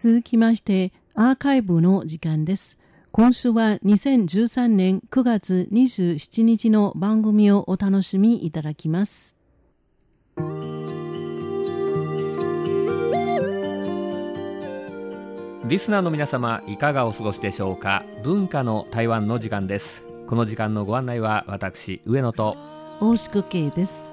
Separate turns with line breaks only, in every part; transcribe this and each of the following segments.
続きましてアーカイブの時間です。今週は2013年9月27日の番組をお楽しみいただきます。
リスナーの皆様いかがお過ごしでしょうか？文化の台湾の時間です。この時間のご案内は私上野と
大宿慶です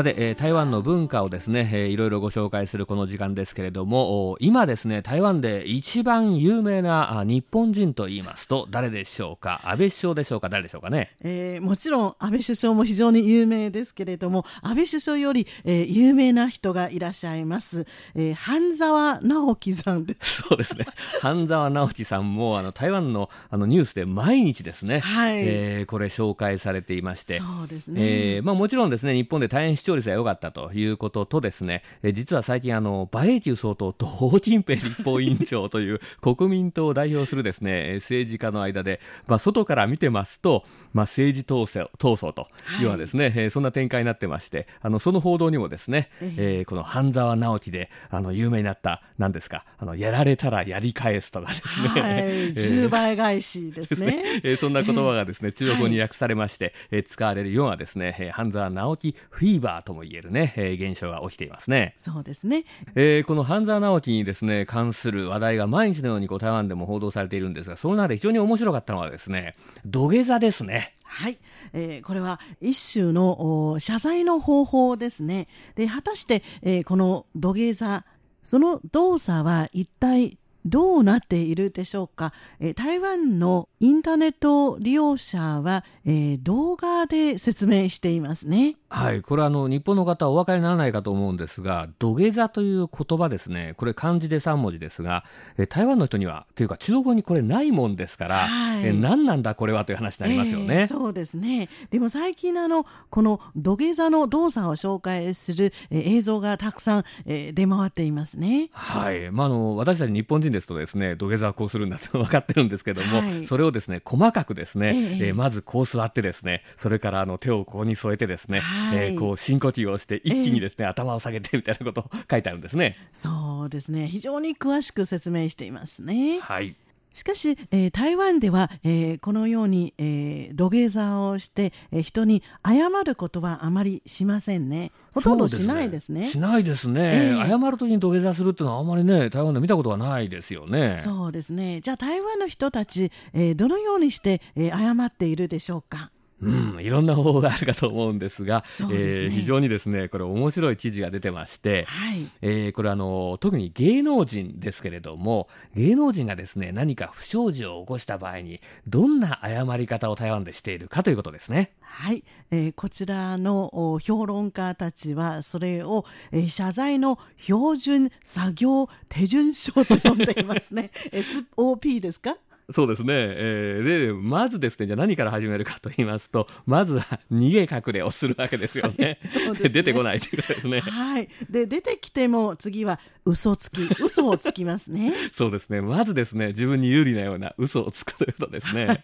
さて、えー、台湾の文化をですね、えー、いろいろご紹介するこの時間ですけれども今ですね台湾で一番有名な日本人と言いますと誰でしょうか？安倍首相でしょうか？誰でしょうかね、
えー、もちろん安倍首相も非常に有名ですけれども安倍首相より、えー、有名な人がいらっしゃいます、えー、半沢直樹さんです。
そうですね。半沢直樹さんもあの台湾のあのニュースで毎日ですね、はい。えー、これ紹介されていまして。
そうですね、
えーまあ、もちろんですね日本で大変視聴率が良かったということとですね、え実は最近あの馬英九総統と王金平立法委員長という国民党を代表するですね政治家の間で、まあ、外から見てますと、まあ、政治闘争闘争とい。うのはですね、はい、えそんな展開になってましてあのその報道にもですね、えー、この半沢直樹であの有名になった何ですかあのやられたらやり返すとかですね、はい、
10倍返しですね。ね、
えー、そんな言葉がですね中国語に訳されまして、えー、使われるようなですね半沢直樹フィーバーとも言えるね、えー、現象が起きていますね。
そうですね。
えー、この半沢直樹にですね、関する話題が毎日のようにこう台湾でも報道されているんですが、その中で非常に面白かったのはですね、土下座ですね。
はい、えー、これは一種の謝罪の方法ですね。で、果たして、えー、この土下座、その動作は一体どうなっているでしょうか、えー、台湾のインターネット利用者は、えー、動画で説明していますね。
はい、これはあの日本の方はお分かりにならないかと思うんですが、土下座という言葉ですね、これ漢字で3文字ですが、え台湾の人には、というか中国語にこれないもんですから、はい、え何なんだこれはという話になりますよね。
えー、そうですね。でも最近あの、この土下座の動作を紹介する、え映像がたくさん、え出回っていますね。
はい、まあ、あの私たち日本人ですとですね、土下座はこうするんだと分かってるんですけども、はい、それをですね、細かくですね、えー、えー、まずこう座ってですね、それからあの手をここに添えてですね、はい、えー、こう深呼吸をして一気にですね、えー、頭を下げてみたいなことを書いてあるんですね。
そうですね、非常に詳しく説明していますね。
はい。
しかし、えー、台湾では、えー、このように、えー、土下座をして、えー、人に謝ることはあまりしませんね。ほとんどしないですね。
すねしないですね、えー、謝るときに土下座するっていうのはあんまりね、台湾で見たことはないですよね。
そうですね。じゃあ台湾の人たち、えー、どのようにして、えー、謝っているでしょうか？
うん、いろんな方法があるかと思うんですが、すね、えー、非常にですね、これ面白い記事が出てまして、はい、えー、これあの、特に芸能人ですけれども、芸能人がですね、何か不祥事を起こした場合に、どんな謝り方を台湾でしているかということですね。
はい、えー、こちらの評論家たちは、それを、えー、謝罪の標準作業手順書と呼んでいますね。SOP ですか？
そうですね。えー、で、まずですね、じゃあ何から始めるかと言いますと、まずは逃げ隠れをするわけですよね。ね出てこないということですね。
はい。で、出てきても次は嘘つき、嘘をつきますね。
そうですね。まずですね、自分に有利なような嘘をつくということですね。はい、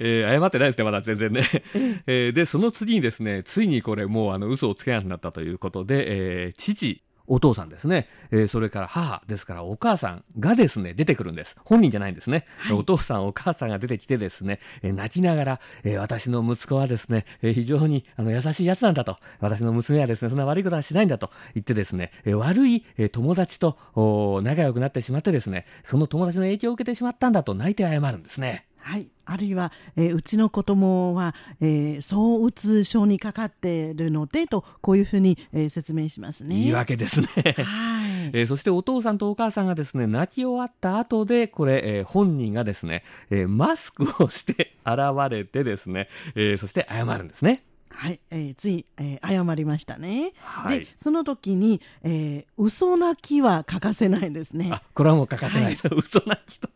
えー、謝ってないですね、まだ全然ね。えー、で、その次にですね、ついにこれもうあの嘘をつけなくなったということで、えー、父、お父さんですね、えー、それから母ですからお母さんがですね、出てくるんです。本人じゃないんですね。はい、お父さん、お母さんが出てきてですね、えー、泣きながら、えー、私の息子はですね、え非常にあの優しいやつなんだと、私の娘はですね、そんな悪いことはしないんだと言ってですね、え悪い、え友達と仲良くなってしまってですね、その友達の影響を受けてしまったんだと泣いて謝るんですね。
はい、あるいは、えー、うちの子供は、えー、躁うつ症にかかっているのでとこういうふうに、えー、説明しますね。
いいわけですね。はい。えー、そしてお父さんとお母さんがですね泣き終わった後でこれ、えー、本人がですね、えー、マスクをして現れてですね、えー、そして謝るんですね。
はい、えー、つい、えー、謝りましたね。はい、で、その時に、えー、嘘泣きは欠かせないですね。
あ、これはもう欠かせない。はい、嘘泣きと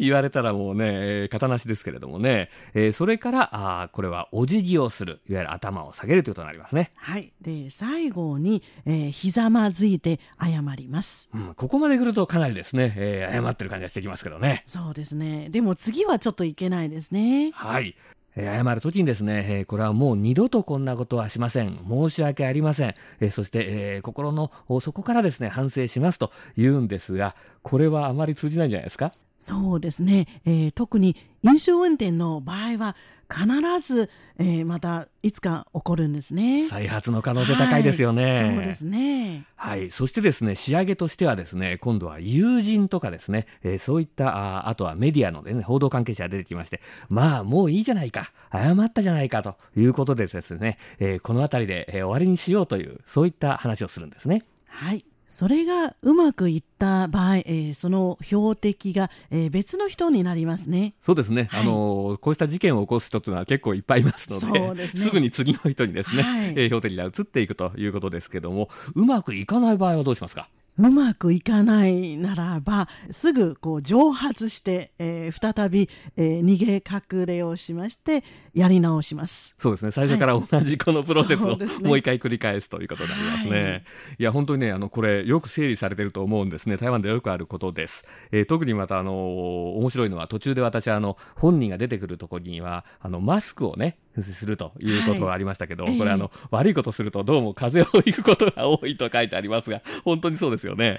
言われたらもうね、えー、型なしですけれどもね、えー、それから、あこれはお辞儀をする、いわゆる頭を下げるということになりますね。
はい。で、最後に、えー、ひざまずいて謝ります。
うん、ここまで来るとかなりですね、えー、謝ってる感じがしてきますけどね。
そうですね。でも次はちょっといけないですね。
はい。えー謝るときにですね、えーこれはもう二度とこんなことはしません。申し訳ありません。えーそして、えー心の底からですね、反省しますと言うんですが、これはあまり通じないんじゃないですか？
そうですね、えー特に飲酒運転の場合は必ず、えーまたいつか起こるんですね。
再発の可能性高いですよね。
はいそうですね。
はい。そしてですね、仕上げとしてはですね、今度は友人とかですね、えーそういった、あーあとはメディアの、ね、報道関係者が出てきまして、まあ、もういいじゃないか、謝ったじゃないかということでですね、えーこのあたりで、えー終わりにしようという、そういった話をするんですね。
はい。それがうまくいった場合、えーその標的が、えー別の人になりますね。
そうですね、
はい。
あのーこうした事件を起こす人というのは結構いっぱいいますので、
そうですね。
ぐに次の人にですね、
はい。
えー標的が移っていくということですけども、うまくいかない場合はどうしますか？
うまくいかないならば、すぐこう蒸発して、えー再び、えー逃げ隠れをしまして、やり直します。
そうですね。最初から同じこのプロセスを
そうですね。
もう一回繰り返すということになりますね。
はい。
い、や本当にねあのこれよく整理されてると思うんですね。台湾でよくあることです。えー特にまたあの面白いのは途中で私はあの本人が出てくるところにはあのマスクをねするということがありましたけど、
はい。
これあの悪いことするとどうも風邪をひくことが多いと書いてありますが本当にそうですよね。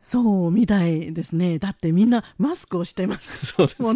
そうみたいですね。だってみんなマスクをしてます。
そうですね。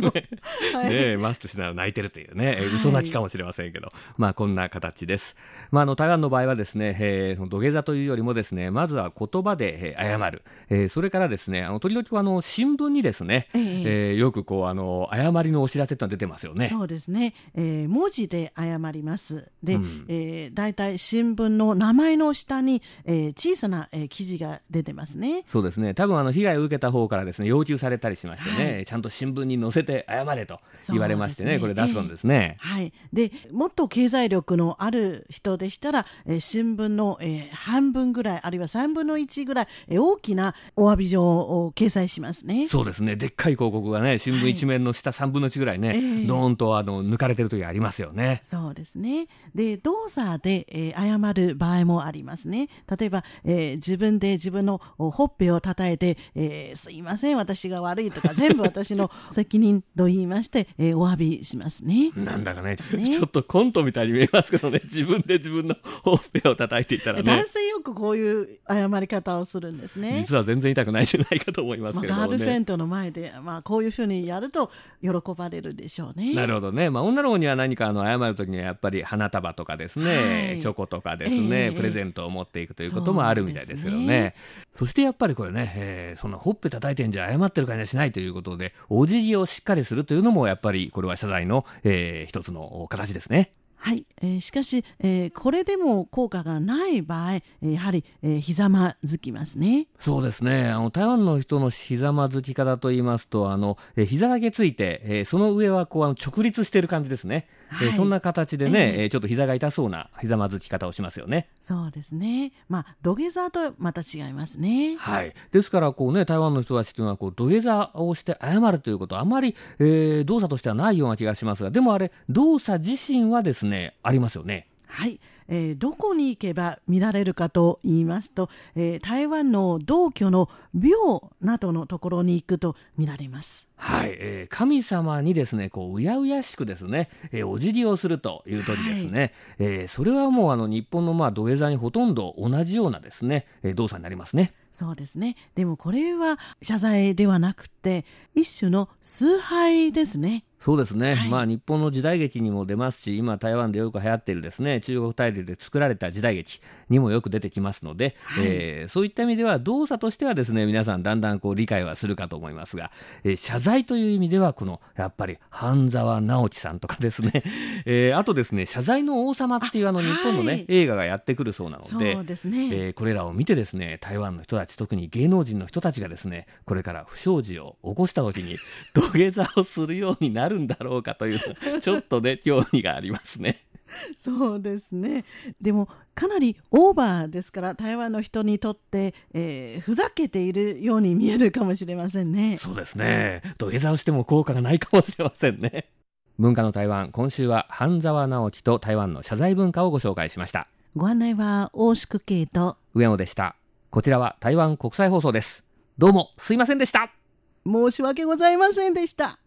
はい
ねえマスクしながら泣いてるというね、嘘泣きかもしれませんけど、まあこんな形です。まああの台湾の場合はですね、えー土下座というよりもですね、まずは言葉で、えー謝る、えーそれからですね、あの時々あの新聞にですね、
ええ
えーよくこうあの誤りのお知らせってのが出てますよね。
そうですね、えー文字で謝ります。で、
うん
えー、大体新聞の名前の下に、えー小さな、えー記事が出てますね。
そうですね。多分あの被害を受けた方からですね、要求されたりしましてね、
は
ちゃんと新聞に載せて謝れと言われましてね、
ね
れ出すんですね。
はい、でもっと経済力のある人でしたら、えー新聞の、えー半分ぐらいあるいは3分の1ぐらい、えー大きなお詫び状を掲載しますね。
そうですね。でっかい広告がね、新聞一面の下3分の1ぐらいね、
ええ
ドーンとあの抜かれてる時ありますよね。
そうですね。で、動作で、えー謝る場合もありますね。例えば、えー自分で自分のおほっぺを叩いて、えーすいません、私が悪いとか、全部私の 責任と言いまして、えーお詫びしますね。
なんだかね、
ね
ちょっとコントみたいに見えますけどね、自分で自分のほっぺを叩いていたらね、
男性よくこういう謝り方をするんですね。
実は全然痛くないんじゃないかと思います
まあ、
けれどもね。
ガールフレンドの前で、まあ、こういうふうにやると喜ばれるでしょうね。
なるほどね、まあ、女の子には何かあの謝るときにはやっぱり花束とかですね、
はい
チョコとかですね、
ええ
プレゼントを持っていくということもあるみたいですけどね、
そうで
そしてやっぱりこれね、えーそんなほっぺ叩いてんじゃ謝ってる感じはしないということで、お辞儀をしっかりするというのも、やっぱりこれは謝罪の、えー一つの形ですね。
はい、えーしかし、えーこれでも効果がない場合、えーやはり、えーひざまずきますね。
そうですね。あの、台湾の人のひざまずき方と言いますと、あの、えー膝だけついて、えーその上はこう、あの直立している感じですね。えー
はい
そんな形でね、
ええ
えーちょっと膝が痛そうなひざまずき方をしますよね。
そうですね。まあ、土下座とまた違いますね。
はい。ですから、こうね、台湾の人たちというのは、こう、土下座をして謝るということは、あまり、えー動作としてはないような気がしますが、でもあれ、動作自身はですね、ありますよね。
はい、えーどこに行けば見られるかと言いますと、えー台湾の同居の廟などのところに行くと見られます。
はい、えー神様にですね、こう、うやうやしくですね、えーお辞儀をするという時ですね、えーそれはもう、あの、日本の、まあ、土下座にほとんど同じようなですね、えー動作になりますね。
そうですね。でもこれは謝罪ではなくて、一種の崇拝ですね。
そうですね、
はい。
まあ日本の時代劇にも出ますし、今、台湾でよく流行っているですね。中国大陸で作られた時代劇にもよく出てきますので、
はい。
えーそういった意味では、動作としてはですね皆さん、だんだんこう理解はするかと思いますが、えー謝罪という意味では、このやっぱり半沢直樹さんとかですね、えーあとですね、謝罪の王様っていうあの
あ
日本のね、
はい
映画がやってくるそうなので。
そうですね。
えーこれらを見てですね台湾の人たち特に芸能人の人たちがですねこれから不祥事を起こした時に土下座をするようになるんだろうかというちょっとね興味がありますね。
そうですね。でもかなりオーバーですから台湾の人にとって、えーふざけているように見えるかもしれませんね。
そうですね土下座をしても効果がないかもしれませんね。文化の台湾今週は半沢直樹と台湾の謝罪文化をご紹介しました
ご案内は大宿慶と
上野でしたこちらは台湾国際放送ですどうもすいませんでした
申し訳ございませんでした。